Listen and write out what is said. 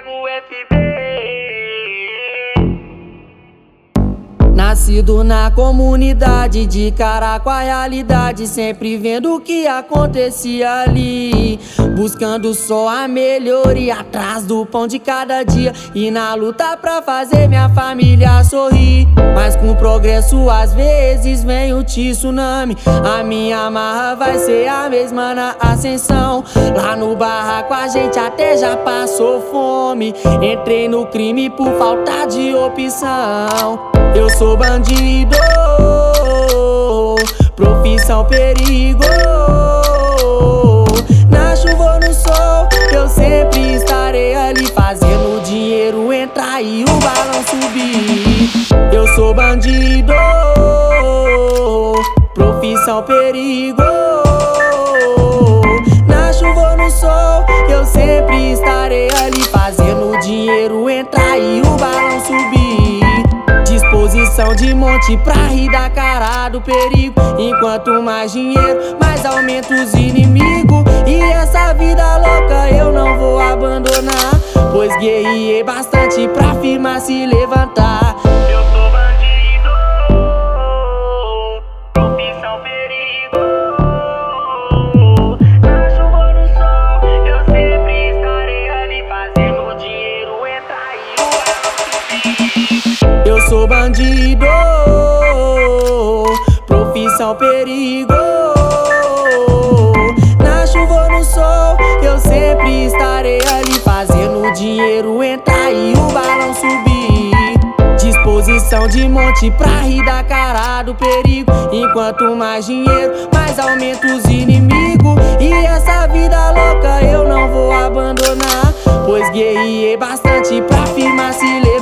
Thiago FB. Nascido na comunidade, de cara com a realidade, sempre vendo o que acontecia ali. Buscando só a melhoria, atrás do pão de cada dia. E na luta pra fazer minha família sorrir. Mas com progresso, às vezes vem o tsunami. A minha marra vai ser a mesma na ascensão. Lá no barraco a gente até já passou fome. Entrei no crime por falta de opção. Eu sou bandido, profissão perigo. Na chuva ou no sol, eu sempre estarei ali fazendo o dinheiro entrar e o balão subir. Eu sou bandido, profissão perigo. Na chuva ou no sol, eu sempre estarei ali fazendo o dinheiro entrar e o balão. De monte pra rir da cara do perigo. Enquanto mais dinheiro, mais aumenta os inimigos. E essa vida louca eu não vou abandonar. Pois guerriei bastante pra firmar se levantar. eu sou bandido. Profissão perigo. Na chuva ou no sol, eu sempre estarei ali fazendo o dinheiro entrar e o balão subir. Disposição de monte pra rir da cara do perigo. Enquanto mais dinheiro, mais aumenta os inimigos. E essa vida louca eu não vou abandonar. Pois guerriei bastante pra firmar se levar.